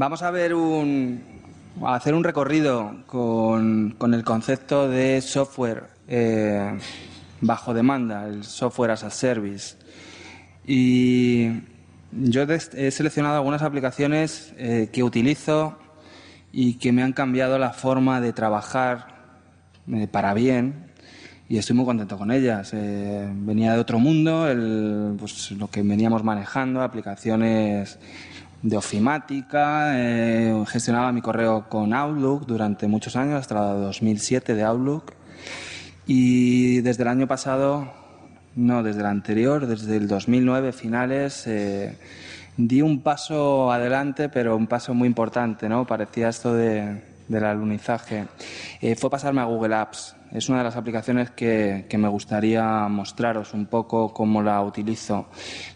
Vamos a ver un, a hacer un recorrido con, el concepto de software eh, bajo demanda, el software as a service. Y yo he seleccionado algunas aplicaciones eh, que utilizo y que me han cambiado la forma de trabajar eh, para bien y estoy muy contento con ellas. Venía de otro mundo, pues, lo que veníamos manejando, aplicaciones de ofimática, eh, gestionaba mi correo con Outlook durante muchos años, hasta 2007 de Outlook. Y desde el año pasado, no, desde el anterior, desde el 2009 finales, eh, di un paso adelante, pero un paso muy importante, ¿no? Parecía esto de, del alunizaje. fue pasarme a Google Apps es una de las aplicaciones que, me gustaría mostraros un poco cómo la utilizo.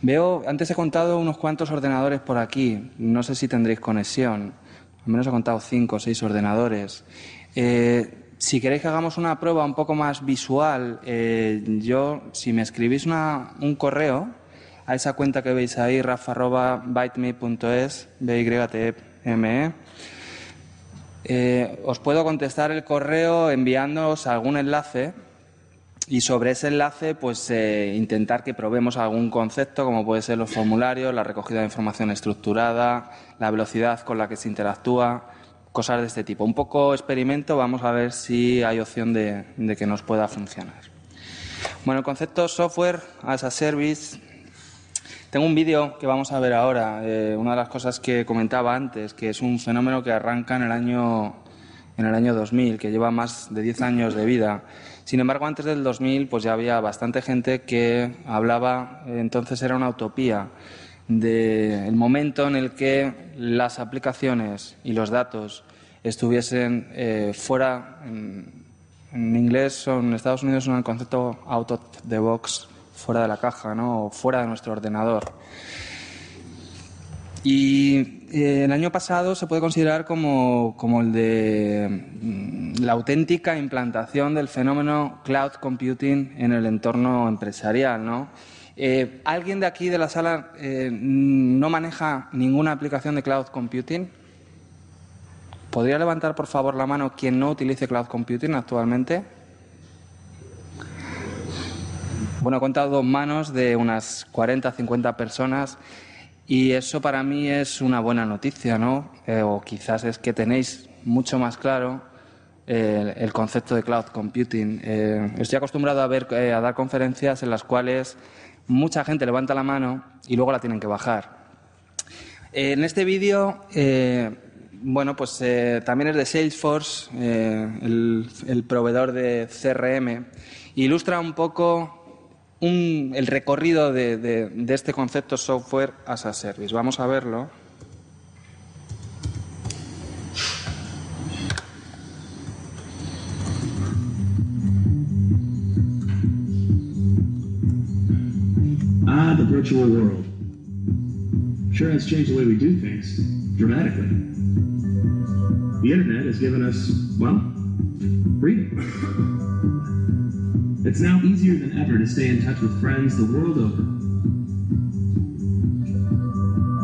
Veo, antes he contado unos cuantos ordenadores por aquí, no sé si tendréis conexión, al menos he contado cinco o seis ordenadores. Eh, si queréis que hagamos una prueba un poco más visual, eh, yo, si me escribís un correo a esa cuenta que veis ahí, rafa.byteme.es, b y t m -E, eh, os puedo contestar el correo enviándoos algún enlace y sobre ese enlace pues eh, intentar que probemos algún concepto como puede ser los formularios, la recogida de información estructurada, la velocidad con la que se interactúa, cosas de este tipo. Un poco experimento, vamos a ver si hay opción de, de que nos pueda funcionar. Bueno, el concepto software as a service tengo un vídeo que vamos a ver ahora, eh, una de las cosas que comentaba antes, que es un fenómeno que arranca en el año en el año 2000, que lleva más de 10 años de vida. Sin embargo, antes del 2000 pues ya había bastante gente que hablaba, entonces era una utopía, del momento en el que las aplicaciones y los datos estuviesen eh, fuera, en, inglés en Estados Unidos son el concepto out of the box fuera de la caja, ¿no? o fuera de nuestro ordenador. Y eh, el año pasado se puede considerar como, como, el de mm, la auténtica implantación del fenómeno cloud computing en el entorno empresarial. ¿no? Eh, ¿Alguien de aquí de la sala eh, no maneja ninguna aplicación de cloud computing? ¿Podría levantar, por favor, la mano quien no utilice cloud computing actualmente? Bueno, he contado dos manos de unas 40, 50 personas y eso para mí es una buena noticia, ¿no? Eh, o quizás es que tenéis mucho más claro eh, el concepto de cloud computing. Eh, estoy acostumbrado a, ver, a dar conferencias en las cuales mucha gente levanta la mano y luego la tienen que bajar. en este vídeo, bueno, pues también es de Salesforce, el, el proveedor de CRM, ilustra un poco el recorrido de, este concepto software as a service. Vamos a verlo. Ah, the virtual world. Sure has changed the way we do things, dramatically. The internet has given us, well, freedom. It's now easier than ever to stay in touch with friends the world over.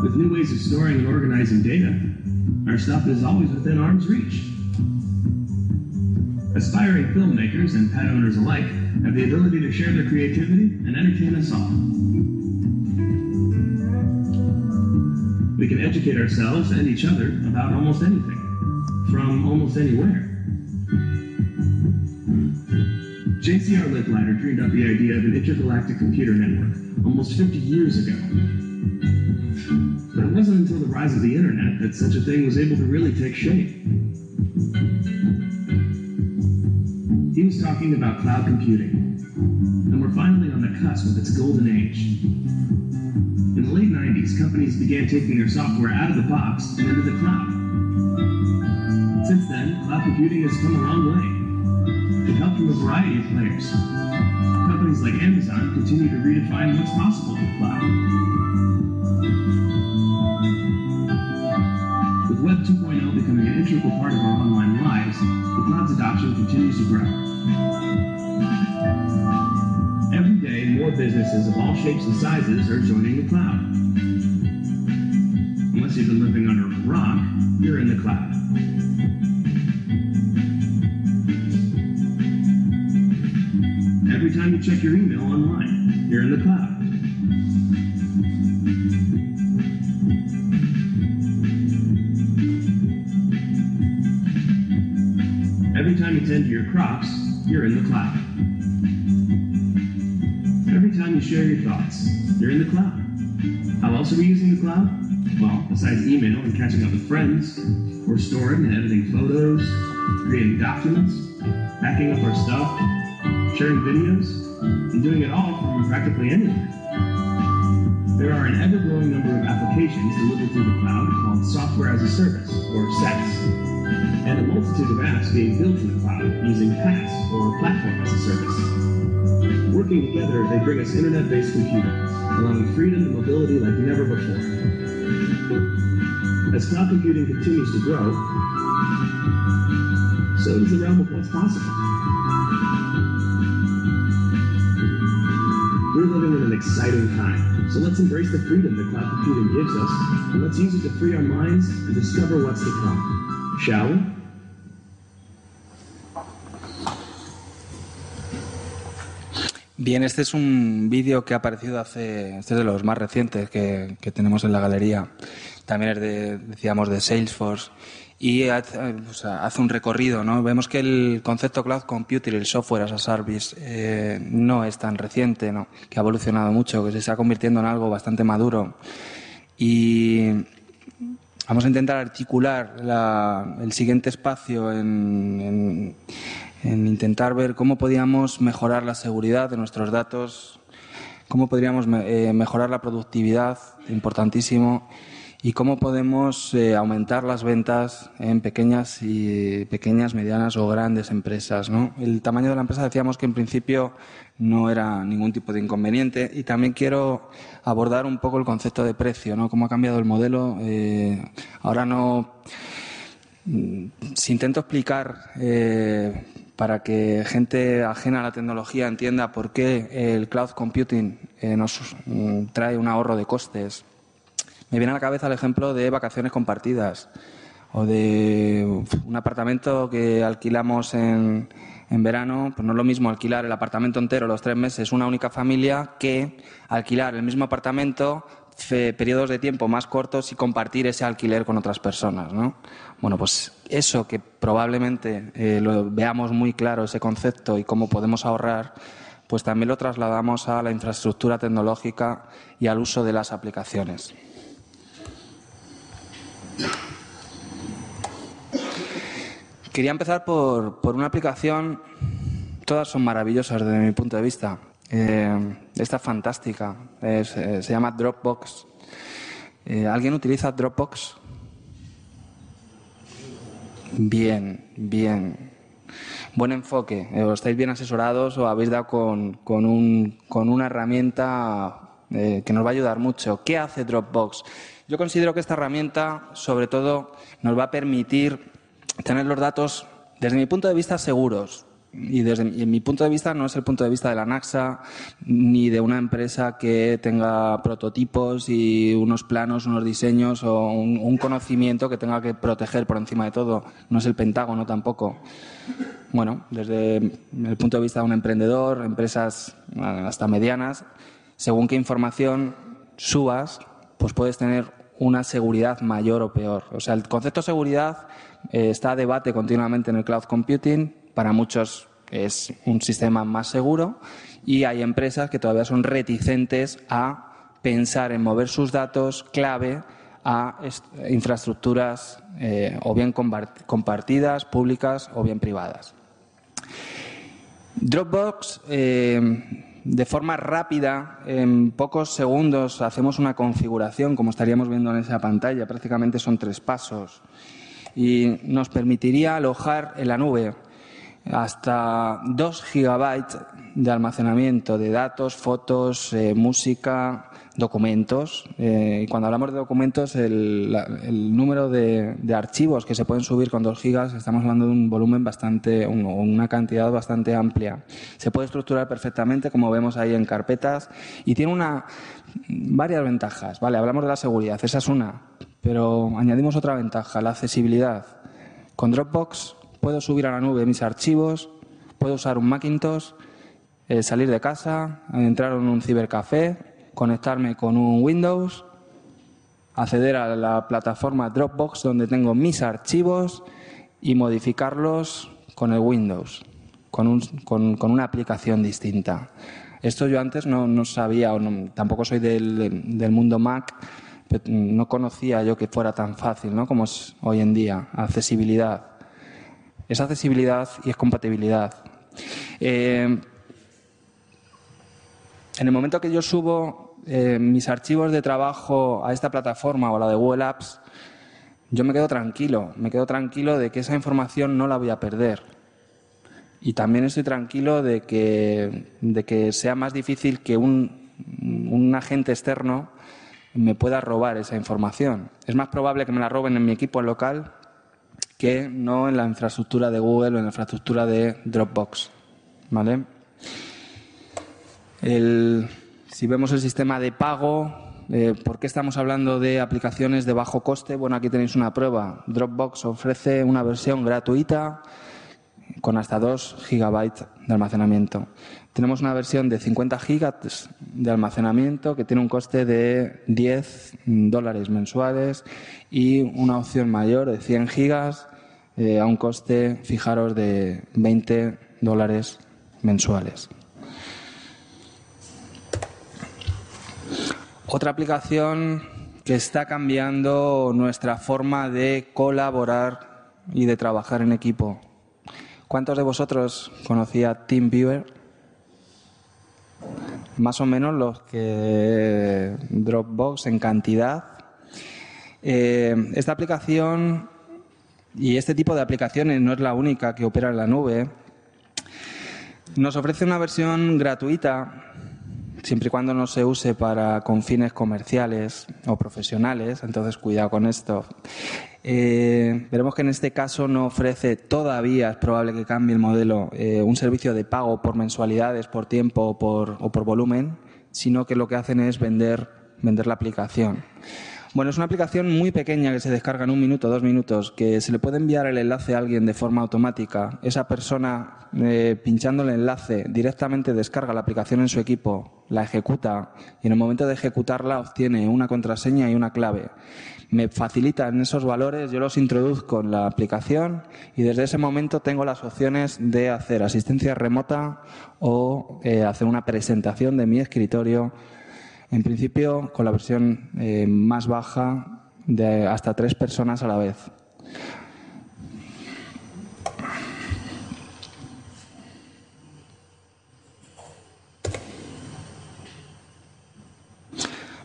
With new ways of storing and organizing data, our stuff is always within arm's reach. Aspiring filmmakers and pet owners alike have the ability to share their creativity and entertain us all. We can educate ourselves and each other about almost anything, from almost anywhere. JCR Licklider dreamed up the idea of an intergalactic computer network almost 50 years ago. But it wasn't until the rise of the internet that such a thing was able to really take shape. He was talking about cloud computing, and we're finally on the cusp of its golden age. In the late 90s, companies began taking their software out of the box and into the cloud. Since then, cloud computing has come a long way with help from a variety of players. Companies like Amazon continue to redefine what's possible the cloud. With Web 2.0 becoming an integral part of our online lives, the cloud's adoption continues to grow. Every day, more businesses of all shapes and sizes are joining the cloud. Unless you've been living under a rock, you're in the cloud. You check your email online, you're in the cloud. Every time you tend to your crops, you're in the cloud. Every time you share your thoughts, you're in the cloud. How else are we using the cloud? Well, besides email and catching up with friends, we're storing and editing photos, creating documents, backing up our stuff, sharing videos, and doing it all from practically anywhere. There are an ever-growing number of applications delivered through the cloud called Software as a Service, or SaaS, and a multitude of apps being built in the cloud using PaaS, or Platform as a Service. Working together, they bring us internet-based computing, allowing freedom and mobility like never before. As cloud computing continues to grow, so does the realm of what's possible. We're living in an exciting time, so let's embrace the freedom that cloud computing gives us, and let's use it to free our minds and discover what's to come. Shall we? Bien, este es un vídeo que ha aparecido hace, este es de los más recientes que, que tenemos en la galería. También es de, decíamos, de Salesforce y sea, hace un recorrido, ¿no? Vemos que el concepto cloud computing, el software as a service, eh, no es tan reciente, ¿no? Que ha evolucionado mucho, que se está convirtiendo en algo bastante maduro. Y vamos a intentar articular la, el siguiente espacio en, en en intentar ver cómo podíamos mejorar la seguridad de nuestros datos, cómo podríamos eh, mejorar la productividad, importantísimo, y cómo podemos eh, aumentar las ventas en pequeñas y pequeñas, medianas o grandes empresas. El tamaño de la empresa decíamos que en principio no era ningún tipo de inconveniente y también quiero abordar un poco el concepto de precio, ¿no? cómo ha cambiado el modelo. Eh, ahora no. Si intento explicar eh, para que gente ajena a la tecnología entienda por qué el cloud computing nos mm, trae un ahorro de costes. Me viene a la cabeza el ejemplo de vacaciones compartidas o de un apartamento que alquilamos en, en verano, pues no es lo mismo alquilar el apartamento entero los tres meses una única familia que alquilar el mismo apartamento periodos de tiempo más cortos y compartir ese alquiler con otras personas. ¿no? Bueno, pues eso que probablemente eh, lo veamos muy claro, ese concepto y cómo podemos ahorrar, pues también lo trasladamos a la infraestructura tecnológica y al uso de las aplicaciones. Quería empezar por, por una aplicación, todas son maravillosas desde mi punto de vista, eh, esta es fantástica. Eh, se llama Dropbox. Eh, ¿Alguien utiliza Dropbox? Bien, bien. Buen enfoque. ¿O estáis bien asesorados o habéis dado con, con, un, con una herramienta que nos va a ayudar mucho? ¿Qué hace Dropbox? Yo considero que esta herramienta, sobre todo, nos va a permitir tener los datos, desde mi punto de vista, seguros y desde mi punto de vista no es el punto de vista de la NAXA ni de una empresa que tenga prototipos y unos planos, unos diseños o un, conocimiento que tenga que proteger por encima de todo. No es el Pentágono tampoco. Bueno, desde el punto de vista de un emprendedor, empresas hasta medianas, según qué información subas, pues puedes tener una seguridad mayor o peor. O sea, el concepto de seguridad eh, está a debate continuamente en el cloud computing para muchos es un sistema más seguro y hay empresas que todavía son reticentes a pensar en mover sus datos clave a infraestructuras eh, o bien compartidas, públicas o bien privadas. Dropbox, eh, de forma rápida, en pocos segundos hacemos una configuración, como estaríamos viendo en esa pantalla, prácticamente son tres pasos, y nos permitiría alojar en la nube hasta 2 gigabytes de almacenamiento de datos, fotos, eh, música, documentos. Eh, y cuando hablamos de documentos, el, la, el número de, archivos que se pueden subir con 2 gigas, estamos hablando de un volumen bastante, un, una cantidad bastante amplia. Se puede estructurar perfectamente, como vemos ahí en carpetas, y tiene una, varias ventajas. Vale, hablamos de la seguridad, esa es una. pero añadimos otra ventaja, la accesibilidad. Con Dropbox puedo subir a la nube mis archivos, puedo usar un Macintosh, eh, salir de casa, entrar en un cibercafé, conectarme con un Windows, acceder a la plataforma Dropbox donde tengo mis archivos y modificarlos con el Windows, con, una aplicación distinta. Esto yo antes no, sabía, o tampoco soy del, del mundo Mac, no conocía yo que fuera tan fácil ¿no? como es hoy en día. Accesibilidad. Es accesibilidad y es compatibilidad. Eh, en el momento que yo subo eh, mis archivos de trabajo a esta plataforma o a la de Google Apps, yo me quedo tranquilo, me quedo tranquilo de que esa información no la voy a perder. Y también estoy tranquilo de que, de que sea más difícil que un, un agente externo me pueda robar esa información. Es más probable que me la roben en mi equipo local que no en la infraestructura de Google o en la infraestructura de Dropbox. ¿Vale? Si vemos el sistema de pago, eh, ¿por qué estamos hablando de aplicaciones de bajo coste? Bueno, aquí tenéis una prueba. Dropbox ofrece una versión gratuita con hasta 2 gigabytes de almacenamiento. Tenemos una versión de 50 gigas de almacenamiento que tiene un coste de 10 dólares mensuales y una opción mayor de 100 gigas eh, a un coste, fijaros, de 20 dólares mensuales. Otra aplicación que está cambiando nuestra forma de colaborar y de trabajar en equipo. ¿Cuántos de vosotros conocía TeamViewer? más o menos los que Dropbox en cantidad. Eh, esta aplicación y este tipo de aplicaciones no es la única que opera en la nube. Nos ofrece una versión gratuita siempre y cuando no se use para con fines comerciales o profesionales, entonces cuidado con esto. Eh, veremos que en este caso no ofrece todavía, es probable que cambie el modelo, eh, un servicio de pago por mensualidades, por tiempo o por, o por volumen, sino que lo que hacen es vender, vender la aplicación. Bueno, es una aplicación muy pequeña que se descarga en un minuto, dos minutos, que se le puede enviar el enlace a alguien de forma automática. Esa persona, eh, pinchando el enlace, directamente descarga la aplicación en su equipo, la ejecuta y en el momento de ejecutarla obtiene una contraseña y una clave. Me facilitan esos valores, yo los introduzco en la aplicación y desde ese momento tengo las opciones de hacer asistencia remota o eh, hacer una presentación de mi escritorio en principio, con la versión eh, más baja de hasta tres personas a la vez.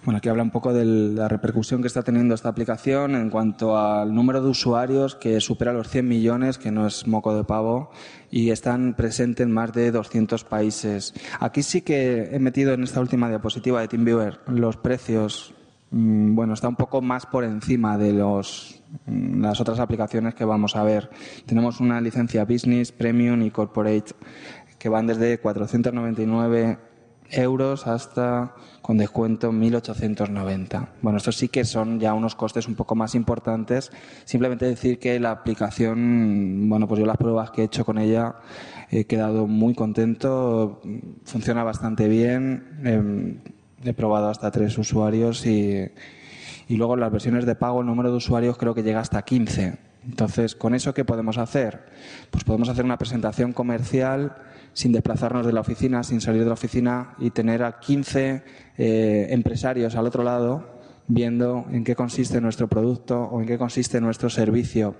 Bueno, aquí habla un poco de la repercusión que está teniendo esta aplicación en cuanto al número de usuarios que supera los 100 millones, que no es moco de pavo, y están presentes en más de 200 países. Aquí sí que he metido en esta última diapositiva de TeamViewer los precios. Mm, bueno, está un poco más por encima de los, mm, las otras aplicaciones que vamos a ver. Tenemos una licencia Business, Premium y Corporate que van desde 499 euros hasta con descuento 1.890. Bueno, estos sí que son ya unos costes un poco más importantes. Simplemente decir que la aplicación, bueno, pues yo las pruebas que he hecho con ella he quedado muy contento, funciona bastante bien. Em, he probado hasta tres usuarios y, y luego en las versiones de pago el número de usuarios creo que llega hasta 15. Entonces, ¿con eso qué podemos hacer? Pues podemos hacer una presentación comercial sin desplazarnos de la oficina, sin salir de la oficina y tener a 15 eh, empresarios al otro lado viendo en qué consiste nuestro producto o en qué consiste nuestro servicio.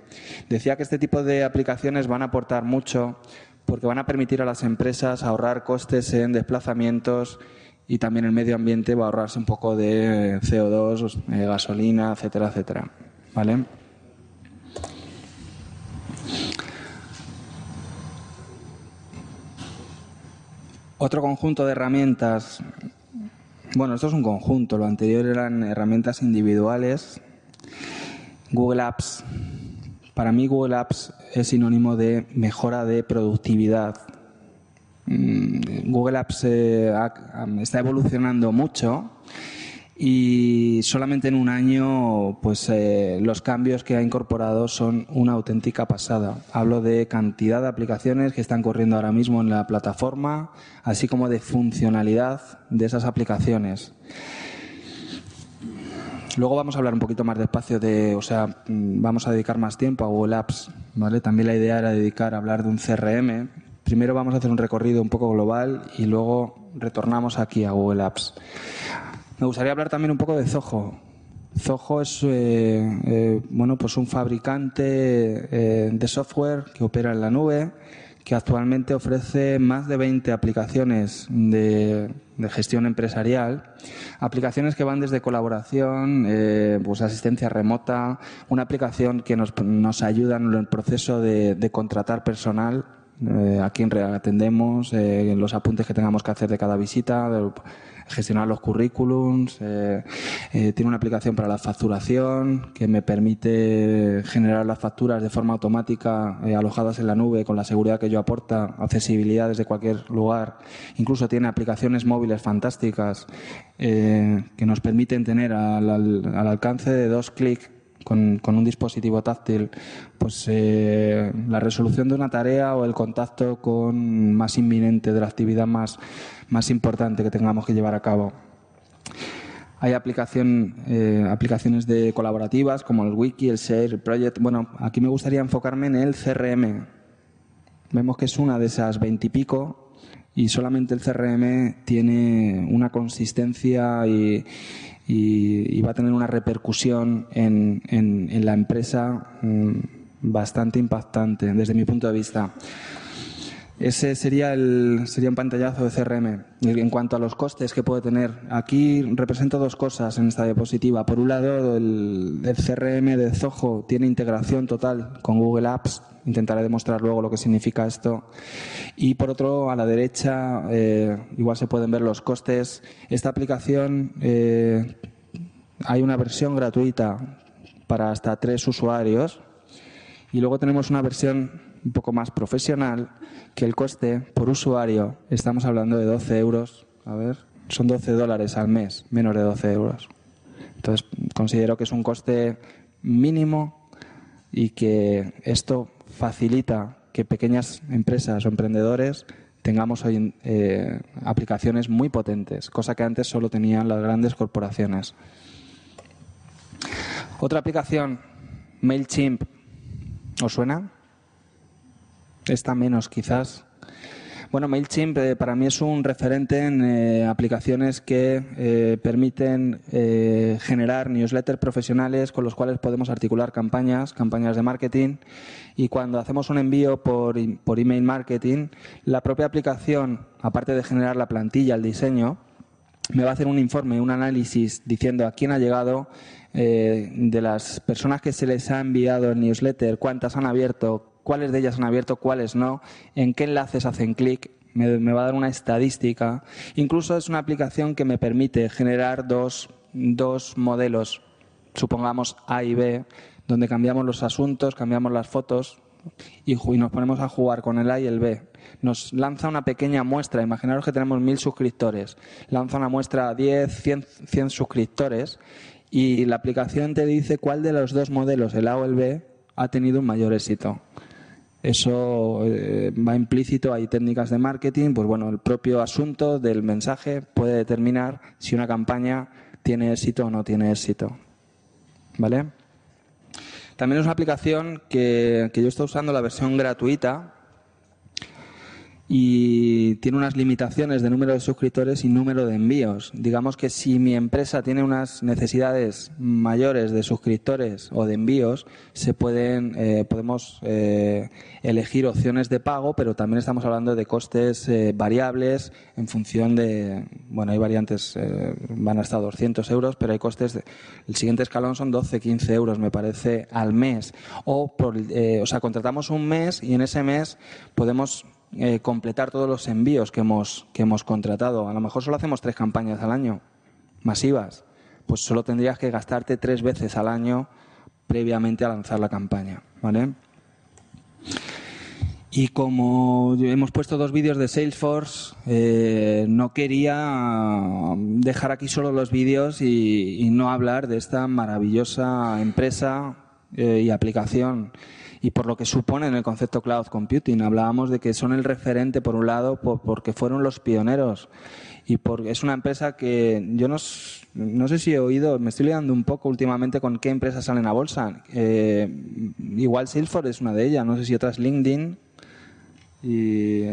Decía que este tipo de aplicaciones van a aportar mucho porque van a permitir a las empresas ahorrar costes en desplazamientos y también el medio ambiente va a ahorrarse un poco de CO2, eh, gasolina, etcétera, etcétera. ¿Vale? Otro conjunto de herramientas, bueno, esto es un conjunto, lo anterior eran herramientas individuales. Google Apps, para mí Google Apps es sinónimo de mejora de productividad. Mm, Google Apps eh, está evolucionando mucho y solamente en un año pues eh, los cambios que ha incorporado son una auténtica pasada. Hablo de cantidad de aplicaciones que están corriendo ahora mismo en la plataforma, así como de funcionalidad de esas aplicaciones. Luego vamos a hablar un poquito más despacio de, o sea, mm, vamos a dedicar más tiempo a Google Apps, ¿vale? También la idea era dedicar a hablar de un CRM. Primero vamos a hacer un recorrido un poco global y luego retornamos aquí a Google Apps. Me gustaría hablar también un poco de Zoho. Zoho es eh, eh, bueno, pues un fabricante eh, de software que opera en la nube, que actualmente ofrece más de 20 aplicaciones de, gestión empresarial, aplicaciones que van desde colaboración, pues asistencia remota, una aplicación que nos, nos ayuda en el proceso de, de contratar personal a quien atendemos, los apuntes que tengamos que hacer de cada visita, gestionar los currículums, eh, eh, tiene una aplicación para la facturación que me permite generar las facturas de forma automática eh, alojadas en la nube con la seguridad que yo aporta, accesibilidad desde cualquier lugar. Incluso tiene aplicaciones móviles fantásticas que nos permiten tener al, al alcance de dos clics con, un dispositivo táctil, pues eh, la resolución de una tarea o el contacto con más inminente de la actividad más, más importante que tengamos que llevar a cabo. Hay aplicación, eh, aplicaciones de colaborativas como el Wiki, el Share, el Project. Bueno, aquí me gustaría enfocarme en el CRM. Vemos que es una de esas veintipico y solamente el CRM tiene una consistencia y, y, va a tener una repercusión en, en, la empresa mm, bastante impactante desde mi punto de vista. Ese sería, el, sería un pantallazo de CRM. En cuanto a los costes que puede tener, aquí represento dos cosas en esta diapositiva. Por un lado, el, el CRM de Zoho tiene integración total con Google Apps, Intentaré demostrar luego lo que significa esto. Y por otro, a la derecha, eh, igual se pueden ver los costes. Esta aplicación, eh, hay una versión gratuita para hasta tres usuarios. Y luego tenemos una versión un poco más profesional, que el coste por usuario, estamos hablando de 12 euros. A ver, son 12 dólares al mes, menos de 12 euros. Entonces, considero que es un coste mínimo y que esto facilita que pequeñas empresas o emprendedores tengamos hoy eh, aplicaciones muy potentes, cosa que antes solo tenían las grandes corporaciones. Otra aplicación, MailChimp, ¿os suena? Esta menos quizás. Bueno, MailChimp eh, para mí es un referente en eh, aplicaciones que eh, permiten generar newsletters profesionales con los cuales podemos articular campañas, campañas de marketing. Y cuando hacemos un envío por, por email marketing, la propia aplicación, aparte de generar la plantilla, el diseño, me va a hacer un informe, un análisis diciendo a quién ha llegado, de las personas que se les ha enviado el newsletter, cuántas han abierto, cuáles de ellas han abierto, cuáles no, en qué enlaces hacen clic, me, va a dar una estadística. Incluso es una aplicación que me permite generar dos, dos modelos, supongamos A y B, donde cambiamos los asuntos, cambiamos las fotos y, nos ponemos a jugar con el A y el B. Nos lanza una pequeña muestra, imaginaros que tenemos mil suscriptores, lanza una muestra a 10, 100, 100 suscriptores y la aplicación te dice cuál de los dos modelos, el A o el B, ha tenido un mayor éxito. Eso eh, va implícito, hay técnicas de marketing, pues bueno, el propio asunto del mensaje puede determinar si una campaña tiene éxito o no tiene éxito. ¿Vale? También es una aplicación que, que yo estoy usando la versión gratuita, y tiene unas limitaciones de número de suscriptores y número de envíos. Digamos que si mi empresa tiene unas necesidades mayores de suscriptores o de envíos, se pueden, eh, podemos eh, elegir opciones de pago, pero también estamos hablando de costes eh, variables en función de, bueno, hay variantes, van hasta 200 euros, pero hay costes, el siguiente escalón son 12, 15 euros, me parece, al mes. O, por, o sea, contratamos un mes y en ese mes podemos eh, completar todos los envíos que hemos, que hemos contratado. A lo mejor solo hacemos tres campañas al año, masivas. Pues solo tendrías que gastarte tres veces al año previamente a lanzar la campaña. ¿vale? Y como hemos puesto dos vídeos de Salesforce, eh, no quería dejar aquí solo los vídeos y, no hablar de esta maravillosa empresa eh, y aplicación y por lo que supone en el concepto cloud computing. Hablábamos de que son el referente, por un lado, porque fueron los pioneros y porque es una empresa que yo no, no sé si he oído, me estoy liando un poco últimamente con qué empresas salen a bolsa. Eh, igual Salesforce es una de ellas, no sé si otras LinkedIn. Y,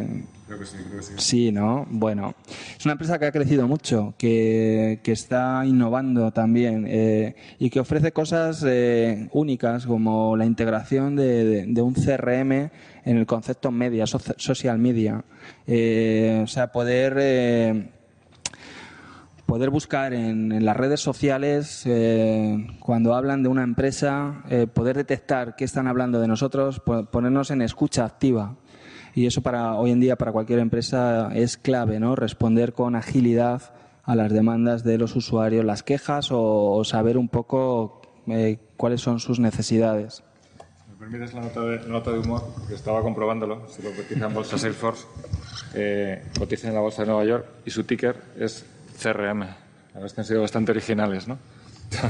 creo que sí, creo que sí. Sí, ¿no? Bueno, es una empresa que ha crecido mucho, que, que está innovando también eh, y que ofrece cosas eh, únicas como la integración de, un CRM en el concepto media, social media. o sea, poder poder buscar en, las redes sociales, eh, cuando hablan de una empresa, eh, poder detectar qué están hablando de nosotros, ponernos en escucha activa. Y eso para hoy en día para cualquier empresa es clave, ¿no? Responder con agilidad a las demandas de los usuarios, las quejas o, saber un poco eh, cuáles son sus necesidades. ¿Me permites la nota de, nota de humor? Que estaba comprobándolo, si lo cotiza en bolsa Salesforce, cotiza en la bolsa de Nueva York y su ticker es CRM. La verdad es que han sido bastante originales, ¿no?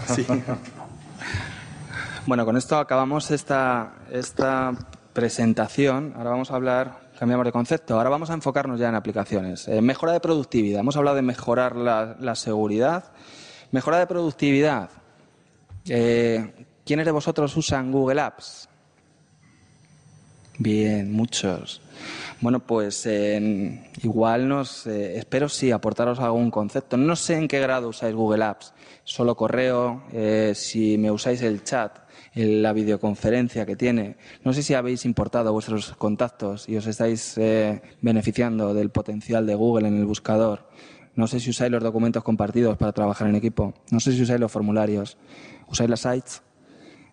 Sí. bueno, con esto acabamos esta, esta presentación. Ahora vamos a hablar, cambiamos de concepto. Ahora vamos a enfocarnos ya en aplicaciones. Eh, mejora de productividad. Hemos hablado de mejorar la, seguridad. Mejora de productividad. Eh, ¿Quiénes de vosotros usan Google Apps? Bien, muchos. Bueno, pues igual nos eh, espero sí aportaros algún concepto. No sé en qué grado usáis Google Apps, solo correo, eh, si me usáis el chat, la videoconferencia que tiene. No sé si habéis importado vuestros contactos y os estáis eh, beneficiando del potencial de Google en el buscador. No sé si usáis los documentos compartidos para trabajar en equipo. No sé si usáis los formularios. ¿Usáis las sites?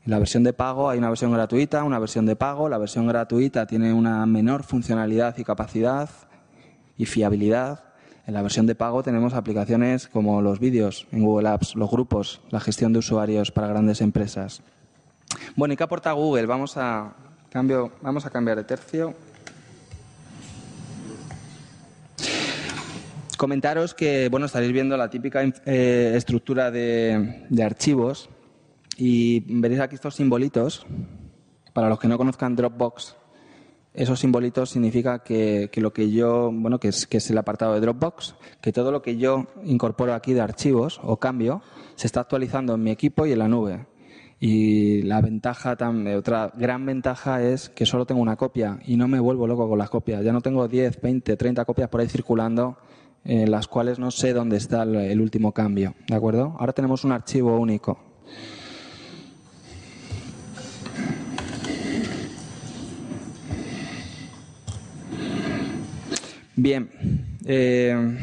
En la versión de pago hay una versión gratuita, una versión de pago. La versión gratuita tiene una menor funcionalidad y capacidad y fiabilidad. En la versión de pago tenemos aplicaciones como los vídeos en Google Apps, los grupos, la gestión de usuarios para grandes empresas. Bueno, ¿y qué aporta Google? Vamos a, cambio, vamos a cambiar de tercio. Comentaros que, bueno, estaréis viendo la típica eh, estructura de, archivos y veréis aquí estos simbolitos. Para los que no conozcan Dropbox, esos simbolitos significa que, lo que yo, bueno, que es, que es el apartado de Dropbox, que todo lo que yo incorporo aquí de archivos o cambio se está actualizando en mi equipo y en la nube. Y la ventaja, otra gran ventaja es que solo tengo una copia y no me vuelvo loco con las copias. Ya no tengo 10, 20, 30 copias por ahí circulando las cuales no sé dónde está el último cambio. ¿De acuerdo? Ahora tenemos un archivo único. Bien. Eh,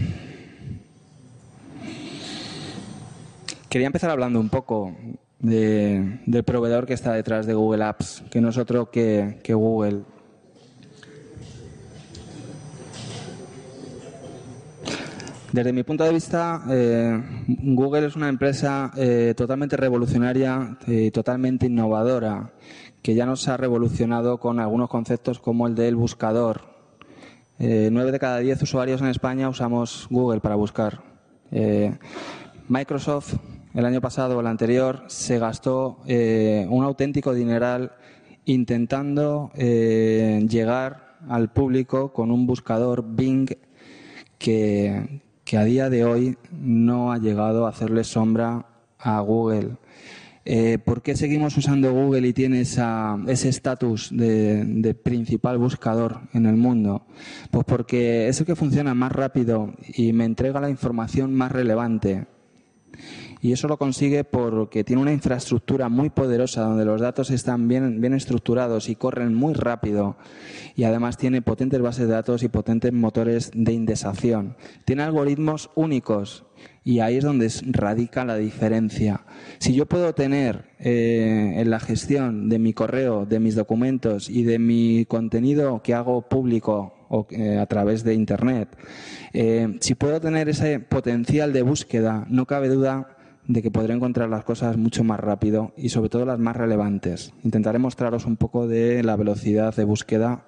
quería empezar hablando un poco del proveedor que está detrás de Google Apps, que no es otro que, Google. Desde mi punto de vista, eh, Google es una empresa eh, totalmente revolucionaria y totalmente innovadora, que ya nos ha revolucionado con algunos conceptos como el del buscador, eh, nueve de cada diez usuarios en España usamos Google para buscar. Eh, Microsoft el año pasado o el anterior se gastó eh, un auténtico dineral intentando llegar al público con un buscador Bing que, que a día de hoy no ha llegado a hacerle sombra a Google. Eh, ¿Por qué seguimos usando Google y tiene ese estatus de, principal buscador en el mundo? Pues porque es el que funciona más rápido y me entrega la información más relevante. Y eso lo consigue porque tiene una infraestructura muy poderosa donde los datos están bien, bien estructurados y corren muy rápido. Y además tiene potentes bases de datos y potentes motores de indexación. Tiene algoritmos únicos y ahí es donde radica la diferencia. Si yo puedo tener eh, en la gestión de mi correo, de mis documentos y de mi contenido que hago público eh, a través de Internet, eh, si puedo tener ese potencial de búsqueda, no cabe duda de que podré encontrar las cosas mucho más rápido y sobre todo las más relevantes. Intentaré mostraros un poco de la velocidad de búsqueda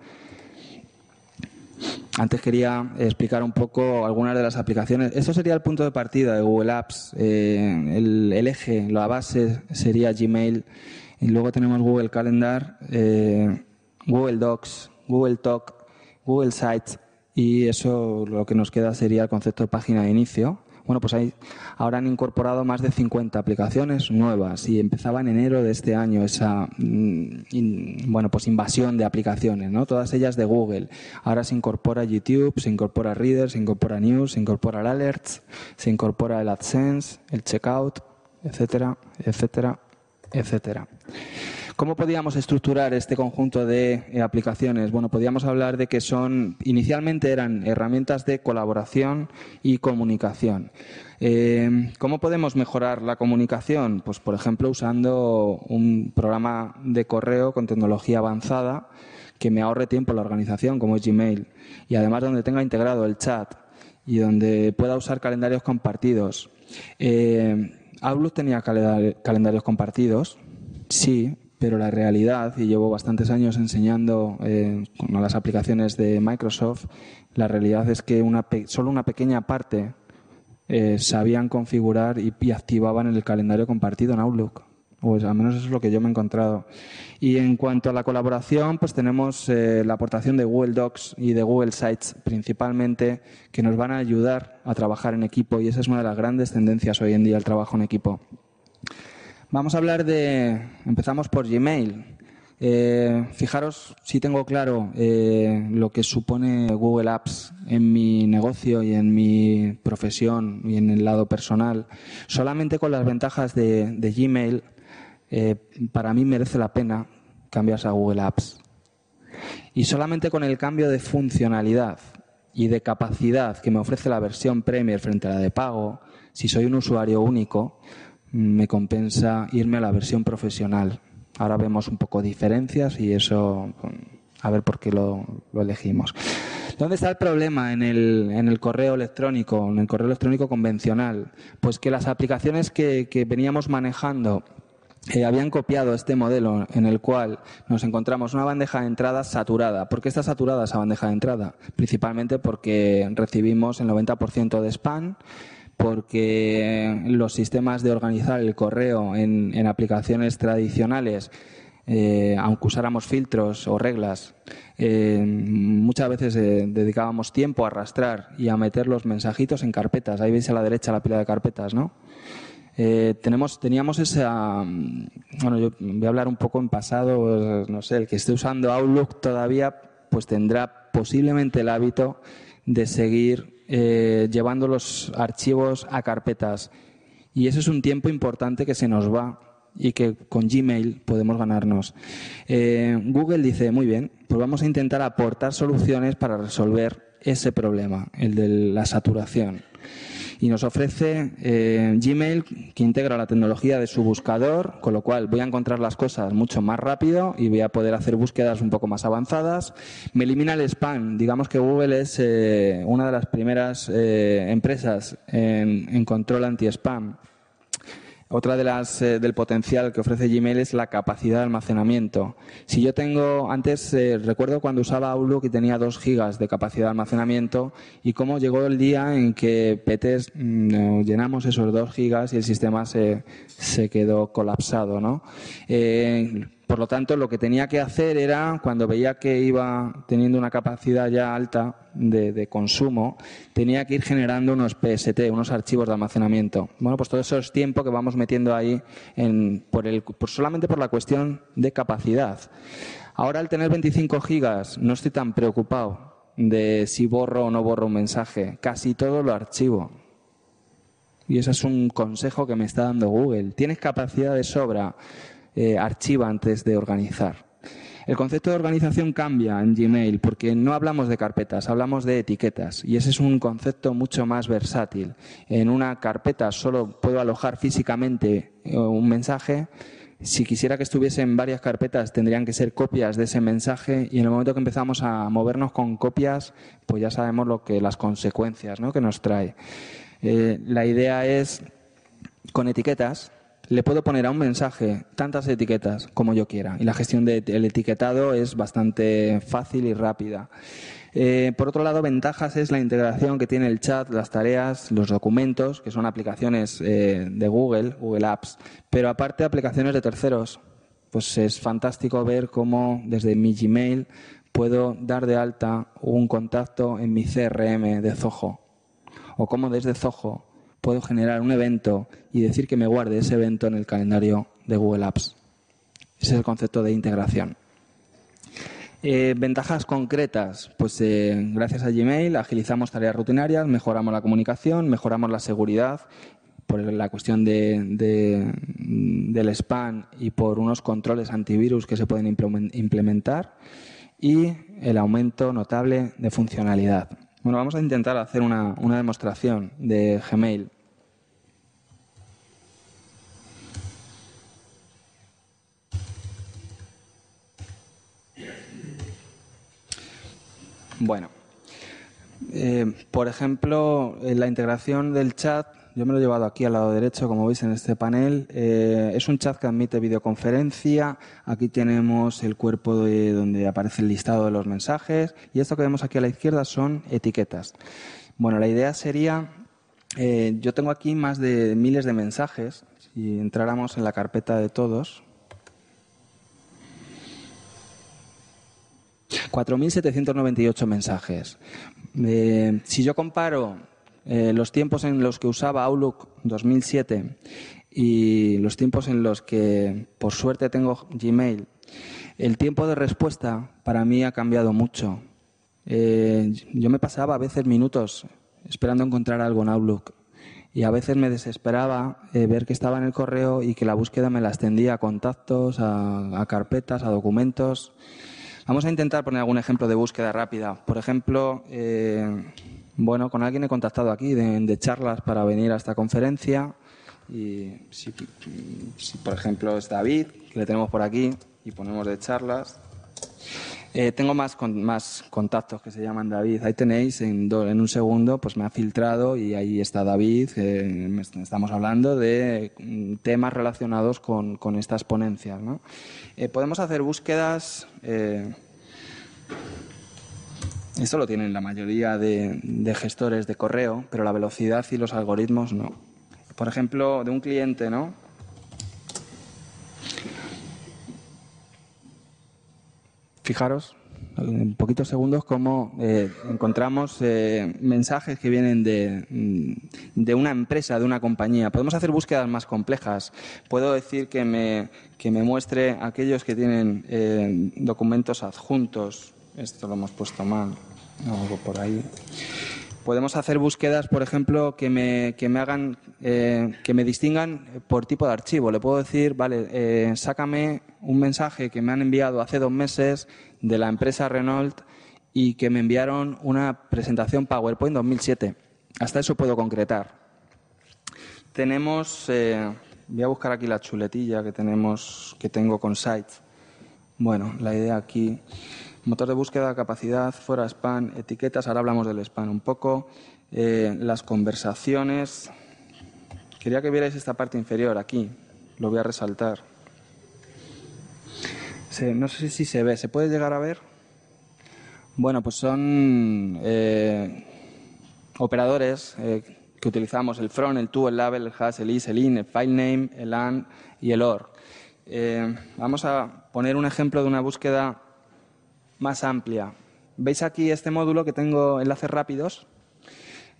antes quería explicar un poco algunas de las aplicaciones. Esto sería el punto de partida de Google Apps. Eh, el, eje, la base sería Gmail. Y luego tenemos Google Calendar, eh, Google Docs, Google Talk, Google Sites. Y eso lo que nos queda sería el concepto de página de inicio. Bueno, pues ahí ahora han incorporado más de 50 aplicaciones nuevas y empezaba en enero de este año esa mm, bueno, pues invasión de aplicaciones, ¿no? Todas ellas de Google. Ahora se incorpora YouTube, se incorpora Reader, se incorpora News, se incorpora el Alerts, se incorpora el AdSense, el Checkout, etcétera, etcétera, etcétera. ¿Cómo podíamos estructurar este conjunto de eh, aplicaciones? Bueno, podíamos hablar de que son, inicialmente eran herramientas de colaboración y comunicación. Eh, ¿Cómo podemos mejorar la comunicación? Pues, por ejemplo, usando un programa de correo con tecnología avanzada que me ahorre tiempo la organización, como es Gmail, y además donde tenga integrado el chat y donde pueda usar calendarios compartidos. Eh, Outlook tenía calendarios compartidos, sí, pero la realidad, y llevo bastantes años enseñando eh, con las aplicaciones de Microsoft, la realidad es que una solo una pequeña parte eh, sabían configurar y, activaban el calendario compartido en Outlook. Pues al menos eso es lo que yo me he encontrado. Y en cuanto a la colaboración, pues tenemos eh, la aportación de Google Docs y de Google Sites principalmente, que nos van a ayudar a trabajar en equipo y esa es una de las grandes tendencias hoy en día, el trabajo en equipo. Vamos a hablar de. Empezamos por Gmail. Eh, fijaros si tengo claro eh, lo que supone Google Apps en mi negocio y en mi profesión y en el lado personal. Solamente con las ventajas de, Gmail, eh, para mí merece la pena cambiarse a Google Apps. Y solamente con el cambio de funcionalidad y de capacidad que me ofrece la versión Premier frente a la de pago, si soy un usuario único, me compensa irme a la versión profesional. Ahora vemos un poco diferencias y eso, a ver por qué lo, elegimos. ¿Dónde está el problema en el, en el, correo electrónico, en el correo electrónico convencional? Pues que las aplicaciones que, veníamos manejando eh, habían copiado este modelo en el cual nos encontramos una bandeja de entrada saturada. ¿Por qué está saturada esa bandeja de entrada? Principalmente porque recibimos el 90% de spam porque los sistemas de organizar el correo en, aplicaciones tradicionales, eh, aunque usáramos filtros o reglas, eh, muchas veces eh, dedicábamos tiempo a arrastrar y a meter los mensajitos en carpetas. Ahí veis a la derecha la pila de carpetas, ¿no? tenemos, teníamos esa. Bueno, yo voy a hablar un poco en pasado, no sé, el que esté usando Outlook todavía, pues tendrá posiblemente el hábito de seguir eh, llevando los archivos a carpetas. Y eso es un tiempo importante que se nos va y que con Gmail podemos ganarnos. Eh, Google dice, muy bien, pues vamos a intentar aportar soluciones para resolver ese problema, el de la saturación y nos ofrece eh, Gmail que integra la tecnología de su buscador, con lo cual voy a encontrar las cosas mucho más rápido y voy a poder hacer búsquedas un poco más avanzadas. Me elimina el spam. Digamos que Google es eh, una de las primeras eh, empresas en, control anti-spam. Otra de las eh, del potencial que ofrece Gmail es la capacidad de almacenamiento. Si yo tengo, antes eh, recuerdo cuando usaba Outlook y tenía 2 gigas de capacidad de almacenamiento y cómo llegó el día en que PETES mm, llenamos esos 2 gigas y el sistema se, se quedó colapsado, ¿no? Eh, por lo tanto, lo que tenía que hacer era, cuando veía que iba teniendo una capacidad ya alta de, consumo, tenía que ir generando unos PST, unos archivos de almacenamiento. Bueno, pues todo eso es tiempo que vamos metiendo ahí por el, solamente por la cuestión de capacidad. Ahora, al tener 25 gigas, no estoy tan preocupado de si borro o no borro un mensaje. Casi todo lo archivo. Y ese es un consejo que me está dando Google. Tienes capacidad de sobra eh, archiva antes de organizar. El concepto de organización cambia en Gmail porque no hablamos de carpetas, hablamos de etiquetas y ese es un concepto mucho más versátil. En una carpeta solo puedo alojar físicamente eh, un mensaje. Si quisiera que estuviese en varias carpetas, tendrían que ser copias de ese mensaje y en el momento que empezamos a movernos con copias, pues ya sabemos lo que las consecuencias que nos trae. Eh, la idea es con etiquetas le puedo poner a un mensaje tantas etiquetas como yo quiera y la gestión del etiquetado es bastante fácil y rápida. Eh, por otro lado, ventajas es la integración que tiene el chat, las tareas, los documentos, que son aplicaciones eh, de Google, Google Apps, pero aparte aplicaciones de terceros. Pues es fantástico ver cómo desde mi Gmail puedo dar de alta un contacto en mi CRM de Zoho. O cómo desde Zoho puedo generar un evento y decir que me guarde ese evento en el calendario de Google Apps. Ese es el concepto de integración. Eh, ventajas concretas, pues eh, gracias a Gmail agilizamos tareas rutinarias, mejoramos la comunicación, mejoramos la seguridad por la cuestión del spam y por unos controles antivirus que se pueden implementar y el aumento notable de funcionalidad. Bueno, vamos a intentar hacer una, una demostración de Gmail. Bueno, eh, por ejemplo, la integración del chat, yo me lo he llevado aquí al lado derecho, como veis en este panel. Eh, es un chat que admite videoconferencia. Aquí tenemos el cuerpo de donde aparece el listado de los mensajes. Y esto que vemos aquí a la izquierda son etiquetas. Bueno, la idea sería, eh, yo tengo aquí más de miles de mensajes. Si entráramos en la carpeta de todos, 4.798 mensajes. Eh, si yo comparo eh, los tiempos en los que usaba Outlook 2007 y los tiempos en los que, por suerte, tengo Gmail, el tiempo de respuesta para mí ha cambiado mucho. Eh, yo me pasaba a veces minutos esperando encontrar algo en Outlook y a veces me desesperaba ver que estaba en el correo y que la búsqueda me la extendía a contactos, a carpetas, a documentos. Vamos a intentar poner algún ejemplo de búsqueda rápida. Por ejemplo, eh, bueno, con alguien he contactado aquí de, charlas para venir a esta conferencia. Y si, por ejemplo, es David, que le tenemos por aquí, y ponemos de charlas. Eh, tengo más, más contactos que se llaman David. Ahí tenéis, en, en, un segundo, pues me ha filtrado y ahí está David. estamos hablando de mm, temas relacionados con, con estas ponencias. ¿no? Eh, podemos hacer búsquedas. Esto lo tienen la mayoría de, gestores de correo, pero la velocidad y los algoritmos no. Por ejemplo, de un cliente, ¿no? Fijaros, en poquitos segundos cómo eh, encontramos eh, mensajes que vienen de, mm, de, una empresa, de una compañía. Podemos hacer búsquedas más complejas. Puedo decir que me, que me muestre aquellos que tienen eh, documentos adjuntos. Esto lo hemos puesto mal. Algo por ahí podemos hacer búsquedas, por ejemplo, que me, que me hagan, que me distingan por tipo de archivo. Le puedo decir, vale, sácame un mensaje que me han enviado hace dos meses de la empresa Renault y que me enviaron una presentación PowerPoint 2007. Hasta eso puedo concretar. Tenemos, eh, voy a buscar aquí la chuletilla que tenemos, que tengo con Sites. Bueno, la idea aquí, motor de búsqueda, capacidad, fuera spam, etiquetas, ahora hablamos del spam un poco, eh, las conversaciones. Quería que vierais esta parte inferior aquí, lo voy a resaltar no sé si se ve, ¿se puede llegar a ver? Bueno, pues son eh, operadores eh, que utilizamos el front, el to, el label, el hash, el is, el in, el file name, el and y el or. Vamos a poner un ejemplo de una búsqueda más amplia. ¿Veis aquí este módulo que tengo enlaces rápidos?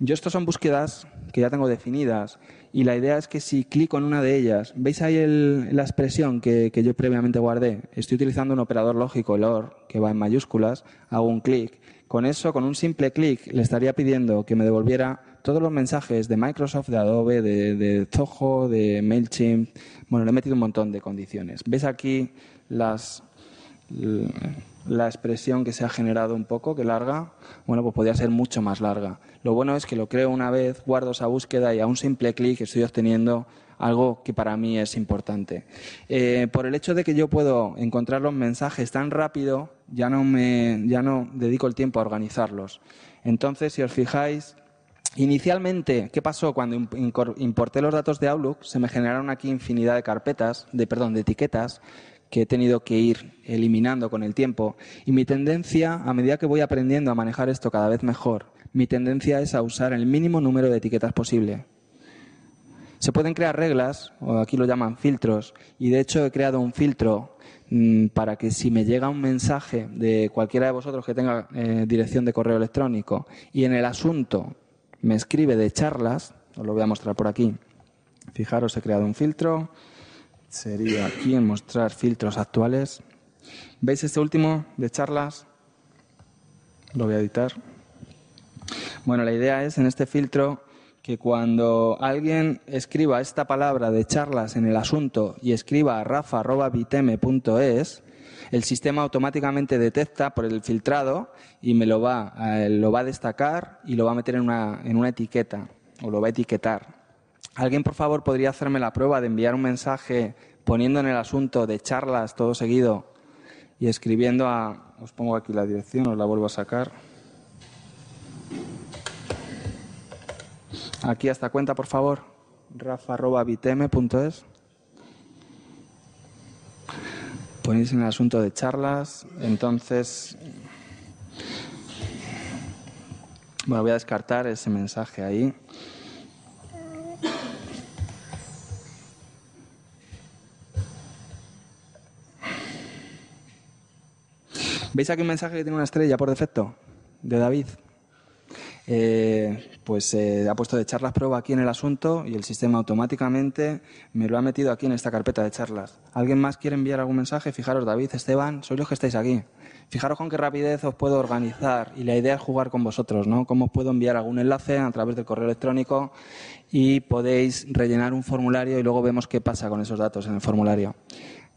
Yo estos son búsquedas que ya tengo definidas y la idea es que si clico en una de ellas, ¿veis ahí la expresión que, yo previamente guardé? Estoy utilizando un operador lógico, el OR, que va en mayúsculas, hago un clic. Con eso, con un simple clic, le estaría pidiendo que me devolviera todos los mensajes de Microsoft, de Adobe, de, de Zoho, de MailChimp. Bueno, le he metido un montón de condiciones. ¿Ves aquí las la expresión que se ha generado un poco, que larga, bueno, pues podría ser mucho más larga. Lo bueno es que lo creo una vez, guardo esa búsqueda y a un simple clic estoy obteniendo algo que para mí es importante. Eh, por el hecho de que yo puedo encontrar los mensajes tan rápido, ya no, me, ya no dedico el tiempo a organizarlos. Entonces, si os fijáis, Inicialmente, ¿qué pasó cuando importé los datos de Outlook? Se me generaron aquí infinidad de carpetas, de perdón, de etiquetas que he tenido que ir eliminando con el tiempo. Y mi tendencia, a medida que voy aprendiendo a manejar esto cada vez mejor, mi tendencia es a usar el mínimo número de etiquetas posible. Se pueden crear reglas, o aquí lo llaman filtros, y de hecho he creado un filtro mm, para que si me llega un mensaje de cualquiera de vosotros que tenga eh, dirección de correo electrónico y en el asunto me escribe de charlas, os lo voy a mostrar por aquí. Fijaros, he creado un filtro, sería aquí en mostrar filtros actuales. ¿Veis este último de charlas? Lo voy a editar. Bueno, la idea es en este filtro que cuando alguien escriba esta palabra de charlas en el asunto y escriba rafa.viteme.es, el sistema automáticamente detecta por el filtrado y me lo va, eh, lo va a destacar y lo va a meter en una, en una etiqueta o lo va a etiquetar. ¿Alguien, por favor, podría hacerme la prueba de enviar un mensaje poniendo en el asunto de charlas todo seguido y escribiendo a... Os pongo aquí la dirección, os la vuelvo a sacar. Aquí a esta cuenta, por favor, rafa.vitm.es. Ponéis en el asunto de charlas, entonces... Bueno, voy a descartar ese mensaje ahí. ¿Veis aquí un mensaje que tiene una estrella por defecto? De David. Eh, pues eh, ha puesto de charlas prueba aquí en el asunto y el sistema automáticamente me lo ha metido aquí en esta carpeta de charlas. ¿Alguien más quiere enviar algún mensaje? Fijaros, David, Esteban, sois los que estáis aquí. Fijaros con qué rapidez os puedo organizar y la idea es jugar con vosotros, ¿no? Cómo os puedo enviar algún enlace a través del correo electrónico y podéis rellenar un formulario y luego vemos qué pasa con esos datos en el formulario.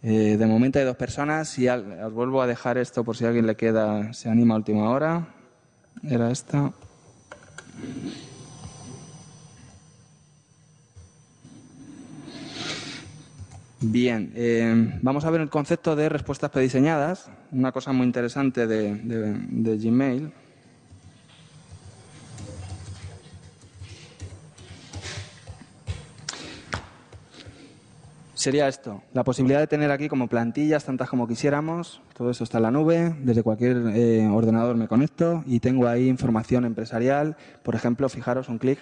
Eh, de momento hay dos personas y os vuelvo a dejar esto por si a alguien le queda, se anima a última hora. Era esta. Bien, eh, vamos a ver el concepto de respuestas prediseñadas, una cosa muy interesante de, de Gmail. Sería esto, la posibilidad de tener aquí como plantillas, tantas como quisiéramos, todo eso está en la nube, desde cualquier eh, ordenador me conecto y tengo ahí información empresarial, por ejemplo, fijaros un clic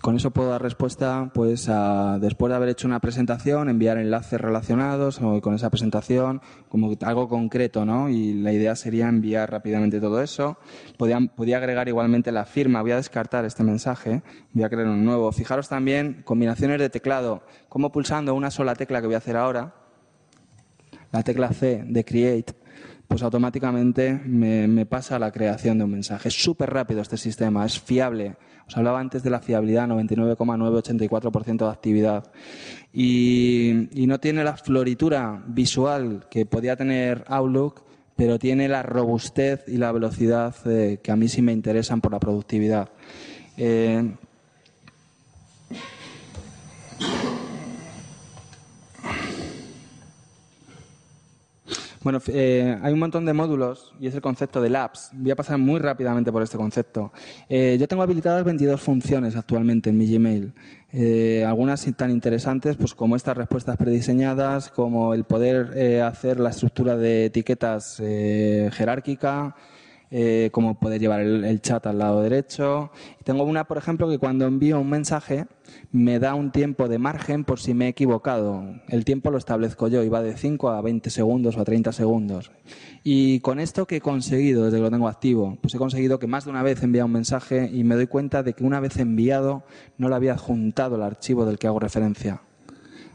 con eso puedo dar respuesta, pues, a, después de haber hecho una presentación, enviar enlaces relacionados con esa presentación, como algo concreto, ¿no? Y la idea sería enviar rápidamente todo eso. Podía, podía agregar igualmente la firma. Voy a descartar este mensaje. Voy a crear un nuevo. Fijaros también combinaciones de teclado. Como pulsando una sola tecla que voy a hacer ahora, la tecla C de Create, pues automáticamente me, pasa la creación de un mensaje. Es súper rápido este sistema, es fiable os hablaba antes de la fiabilidad, 99,984% de actividad. Y, no tiene la floritura visual que podía tener Outlook, pero tiene la robustez y la velocidad eh, que a mí sí me interesan por la productividad. Eh, Bueno, eh, hay un montón de módulos y es el concepto de labs. Voy a pasar muy rápidamente por este concepto. Eh, yo tengo habilitadas 22 funciones actualmente en mi Gmail. Eh, algunas tan interesantes pues como estas respuestas prediseñadas, como el poder hacer la estructura de etiquetas jerárquica, eh, como poder llevar el, chat al lado derecho. tengo una, por ejemplo, que cuando envío un mensaje me da un tiempo de margen por si me he equivocado. El tiempo lo establezco yo y va de 5 a 20 segundos o a 30 segundos. Y con esto que he conseguido desde que lo tengo activo, pues he conseguido que más de una vez enviado un mensaje y me doy cuenta de que una vez enviado no le había adjuntado el archivo del que hago referencia.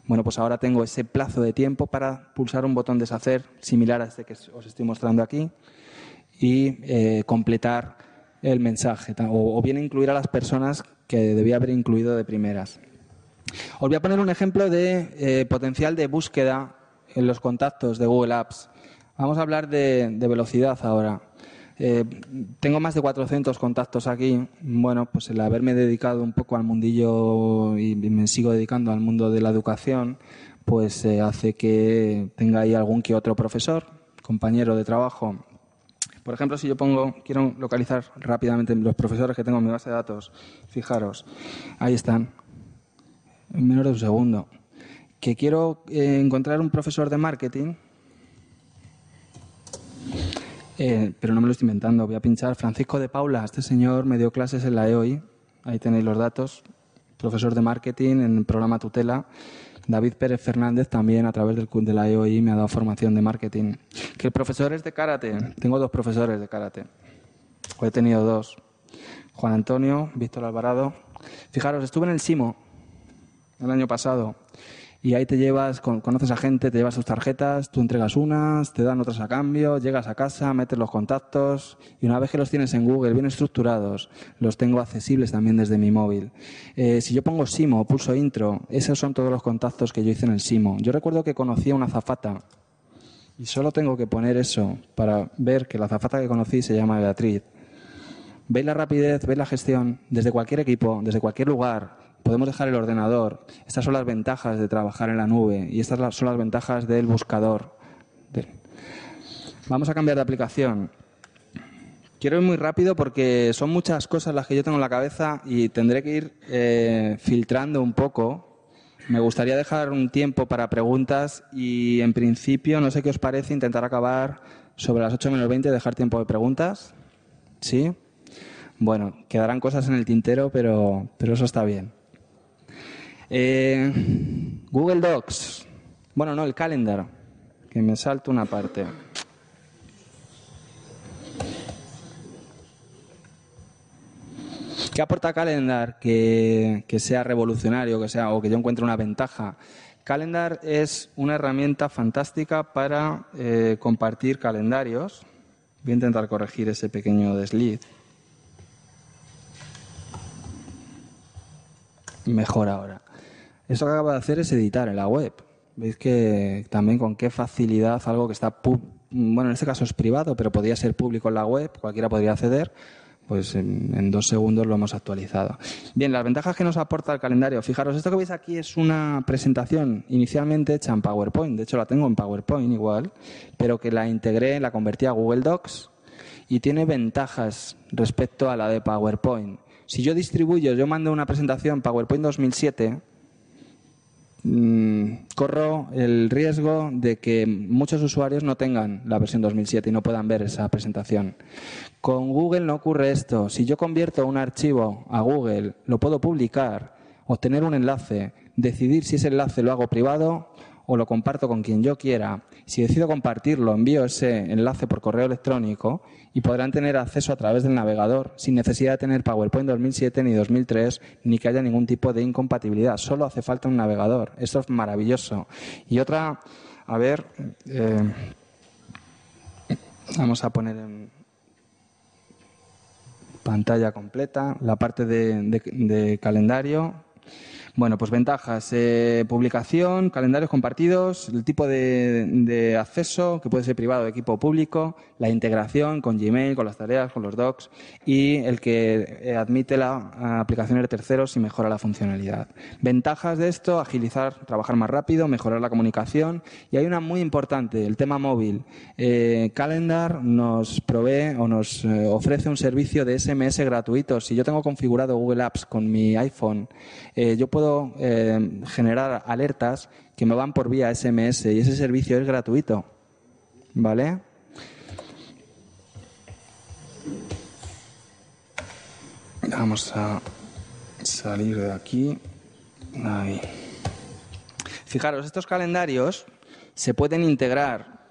Bueno, pues ahora tengo ese plazo de tiempo para pulsar un botón deshacer similar a este que os estoy mostrando aquí y eh, completar el mensaje, o, bien incluir a las personas que debía haber incluido de primeras. Os voy a poner un ejemplo de eh, potencial de búsqueda en los contactos de Google Apps. Vamos a hablar de, velocidad ahora. Eh, tengo más de 400 contactos aquí. Bueno, pues el haberme dedicado un poco al mundillo y me sigo dedicando al mundo de la educación, pues hace que tenga ahí algún que otro profesor, compañero de trabajo por ejemplo, si yo pongo, quiero localizar rápidamente los profesores que tengo en mi base de datos, fijaros, ahí están, en menos de un segundo. que quiero eh, encontrar un profesor de marketing, eh, pero no me lo estoy inventando, voy a pinchar Francisco de Paula, este señor me dio clases en la EOI, ahí tenéis los datos, profesor de marketing en el programa Tutela. David Pérez Fernández también a través del de la EOI me ha dado formación de marketing. Que el profesor es de karate, tengo dos profesores de karate, o he tenido dos, Juan Antonio, Víctor Alvarado. Fijaros, estuve en el SIMO el año pasado y ahí te llevas, conoces a gente, te llevas tus tarjetas, tú entregas unas, te dan otras a cambio, llegas a casa, metes los contactos y una vez que los tienes en Google bien estructurados, los tengo accesibles también desde mi móvil. Eh, si yo pongo Simo, pulso intro, esos son todos los contactos que yo hice en el Simo. Yo recuerdo que conocí a una zafata y solo tengo que poner eso para ver que la zafata que conocí se llama Beatriz. Veis la rapidez, veis la gestión desde cualquier equipo, desde cualquier lugar, podemos dejar el ordenador. Estas son las ventajas de trabajar en la nube y estas son las ventajas del buscador. Vamos a cambiar de aplicación. Quiero ir muy rápido porque son muchas cosas las que yo tengo en la cabeza y tendré que ir eh, filtrando un poco. Me gustaría dejar un tiempo para preguntas y en principio, no sé qué os parece, intentar acabar sobre las 8 menos 20, dejar tiempo de preguntas. ¿Sí? Bueno, quedarán cosas en el tintero, pero, pero eso está bien. Eh, Google Docs. Bueno, no, el calendar. Que me salto una parte. ¿Qué aporta Calendar que, sea revolucionario que sea, o que yo encuentre una ventaja? Calendar es una herramienta fantástica para eh, compartir calendarios. Voy a intentar corregir ese pequeño desliz. Mejor ahora. Eso que acaba de hacer es editar en la web. Veis que también con qué facilidad algo que está, bueno, en este caso es privado, pero podría ser público en la web, cualquiera podría acceder, pues en, dos segundos lo hemos actualizado. Bien, las ventajas que nos aporta el calendario. Fijaros, esto que veis aquí es una presentación inicialmente hecha en PowerPoint. De hecho, la tengo en PowerPoint igual, pero que la integré, la convertí a Google Docs y tiene ventajas respecto a la de PowerPoint. Si yo distribuyo, yo mando una presentación PowerPoint 2007, Mm, corro el riesgo de que muchos usuarios no tengan la versión 2007 y no puedan ver esa presentación. Con Google no ocurre esto. Si yo convierto un archivo a Google, lo puedo publicar, obtener un enlace, decidir si ese enlace lo hago privado o lo comparto con quien yo quiera. Si decido compartirlo, envío ese enlace por correo electrónico y podrán tener acceso a través del navegador sin necesidad de tener PowerPoint 2007 ni 2003 ni que haya ningún tipo de incompatibilidad. Solo hace falta un navegador. Esto es maravilloso. Y otra, a ver, eh, vamos a poner en pantalla completa la parte de calendario bueno, pues ventajas, eh, publicación, calendarios compartidos, el tipo de, acceso, que puede ser privado, de equipo público, la integración con Gmail, con las tareas, con los docs y el que eh, admite la aplicación de terceros y mejora la funcionalidad. Ventajas de esto, agilizar, trabajar más rápido, mejorar la comunicación y hay una muy importante, el tema móvil. Eh, Calendar nos provee o nos ofrece un servicio de SMS gratuito. Si yo tengo configurado Google Apps con mi iPhone, yo puedo eh, generar alertas que me van por vía SMS y ese servicio es gratuito. ¿Vale? Vamos a salir de aquí. Fijaros, estos calendarios se pueden integrar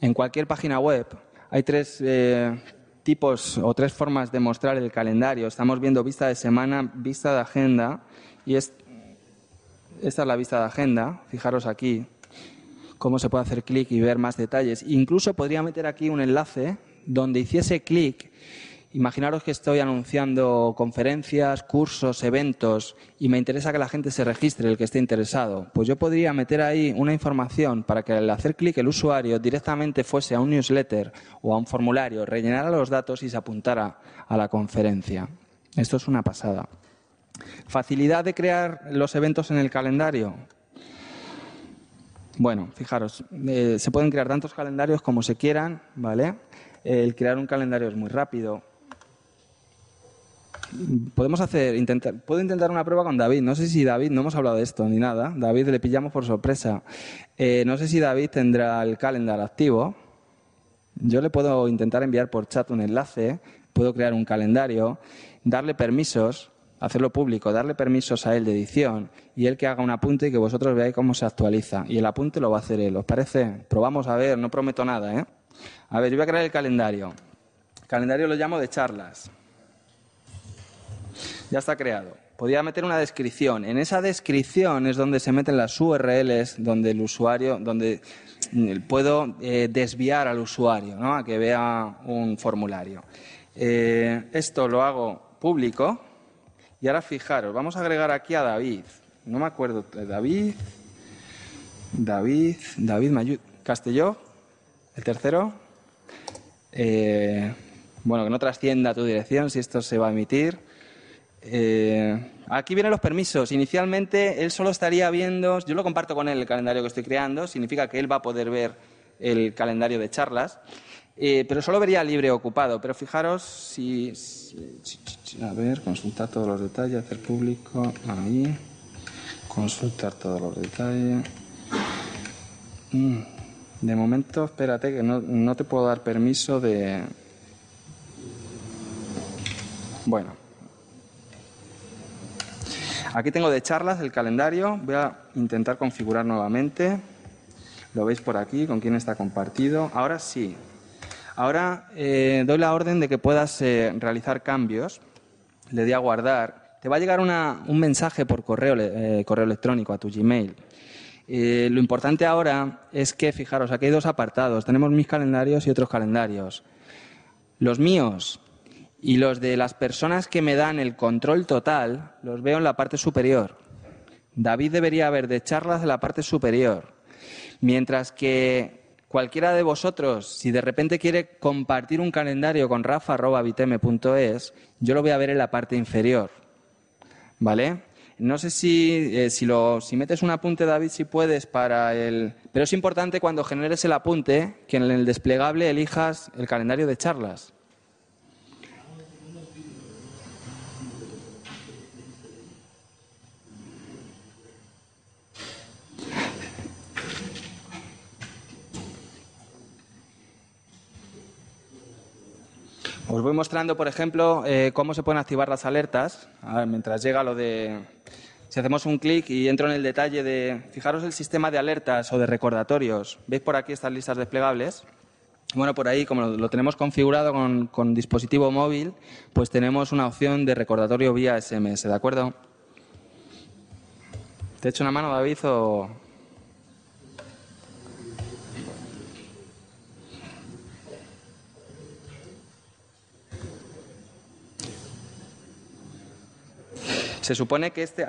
en cualquier página web. Hay tres eh, tipos o tres formas de mostrar el calendario. Estamos viendo vista de semana, vista de agenda y esta es la vista de agenda, fijaros aquí cómo se puede hacer clic y ver más detalles. Incluso podría meter aquí un enlace donde hiciese clic. Imaginaros que estoy anunciando conferencias, cursos, eventos y me interesa que la gente se registre, el que esté interesado. Pues yo podría meter ahí una información para que al hacer clic el usuario directamente fuese a un newsletter o a un formulario, rellenara los datos y se apuntara a la conferencia. Esto es una pasada. Facilidad de crear los eventos en el calendario. Bueno, fijaros, eh, se pueden crear tantos calendarios como se quieran, ¿vale? El crear un calendario es muy rápido. Podemos hacer, puedo intentar una prueba con David. No sé si David, no hemos hablado de esto ni nada. David le pillamos por sorpresa. Eh, no sé si David tendrá el calendar activo. Yo le puedo intentar enviar por chat un enlace, puedo crear un calendario, darle permisos, hacerlo público, darle permisos a él de edición y él que haga un apunte y que vosotros veáis cómo se actualiza. Y el apunte lo va a hacer él. ¿Os parece? Probamos a ver, no prometo nada, ¿eh? A ver, yo voy a crear el calendario. El calendario lo llamo de charlas. Ya está creado. Podría meter una descripción. En esa descripción es donde se meten las URLs, donde el usuario, donde mm, puedo eh, desviar al usuario ¿no? a que vea un formulario. Eh, esto lo hago público y ahora fijaros, vamos a agregar aquí a David. No me acuerdo, David, David, David Mayud, Castelló, el tercero. Eh, bueno, que no trascienda tu dirección si esto se va a emitir. Eh, aquí vienen los permisos. Inicialmente él solo estaría viendo, yo lo comparto con él el calendario que estoy creando, significa que él va a poder ver el calendario de charlas, eh, pero solo vería libre ocupado. Pero fijaros si, A ver, consultar todos los detalles, hacer público, ahí, consultar todos los detalles. Mm, de momento, espérate, que no, no te puedo dar permiso de... Bueno. Aquí tengo de charlas el calendario. Voy a intentar configurar nuevamente. Lo veis por aquí, con quién está compartido. Ahora sí. Ahora eh, doy la orden de que puedas eh, realizar cambios. Le doy a guardar. Te va a llegar un mensaje por correo, eh, correo electrónico a tu Gmail. lo importante ahora es que, fijaros, aquí hay dos apartados. Tenemos mis calendarios y otros calendarios. Los míos y los de las personas que me dan el control total los veo en la parte superior. David debería haber de charlas en la parte superior. Mientras que cualquiera de vosotros, si de repente quiere compartir un calendario con rafa.viteme.es, yo lo voy a ver en la parte inferior. ¿Vale? No sé si, eh, si, lo, si metes un apunte, David, si puedes para el... Pero es importante cuando generes el apunte que en el desplegable elijas el calendario de charlas. Os voy mostrando, por ejemplo, eh, cómo se pueden activar las alertas. mientras llega lo de... Si hacemos un clic y entro en el detalle de... Fijaros el sistema de alertas o de recordatorios. ¿Veis por aquí estas listas desplegables? Bueno, por ahí, como lo, tenemos configurado con, con, dispositivo móvil, pues tenemos una opción de recordatorio vía SMS, ¿de acuerdo? ¿Te echo una mano, David, o...? Se supone que este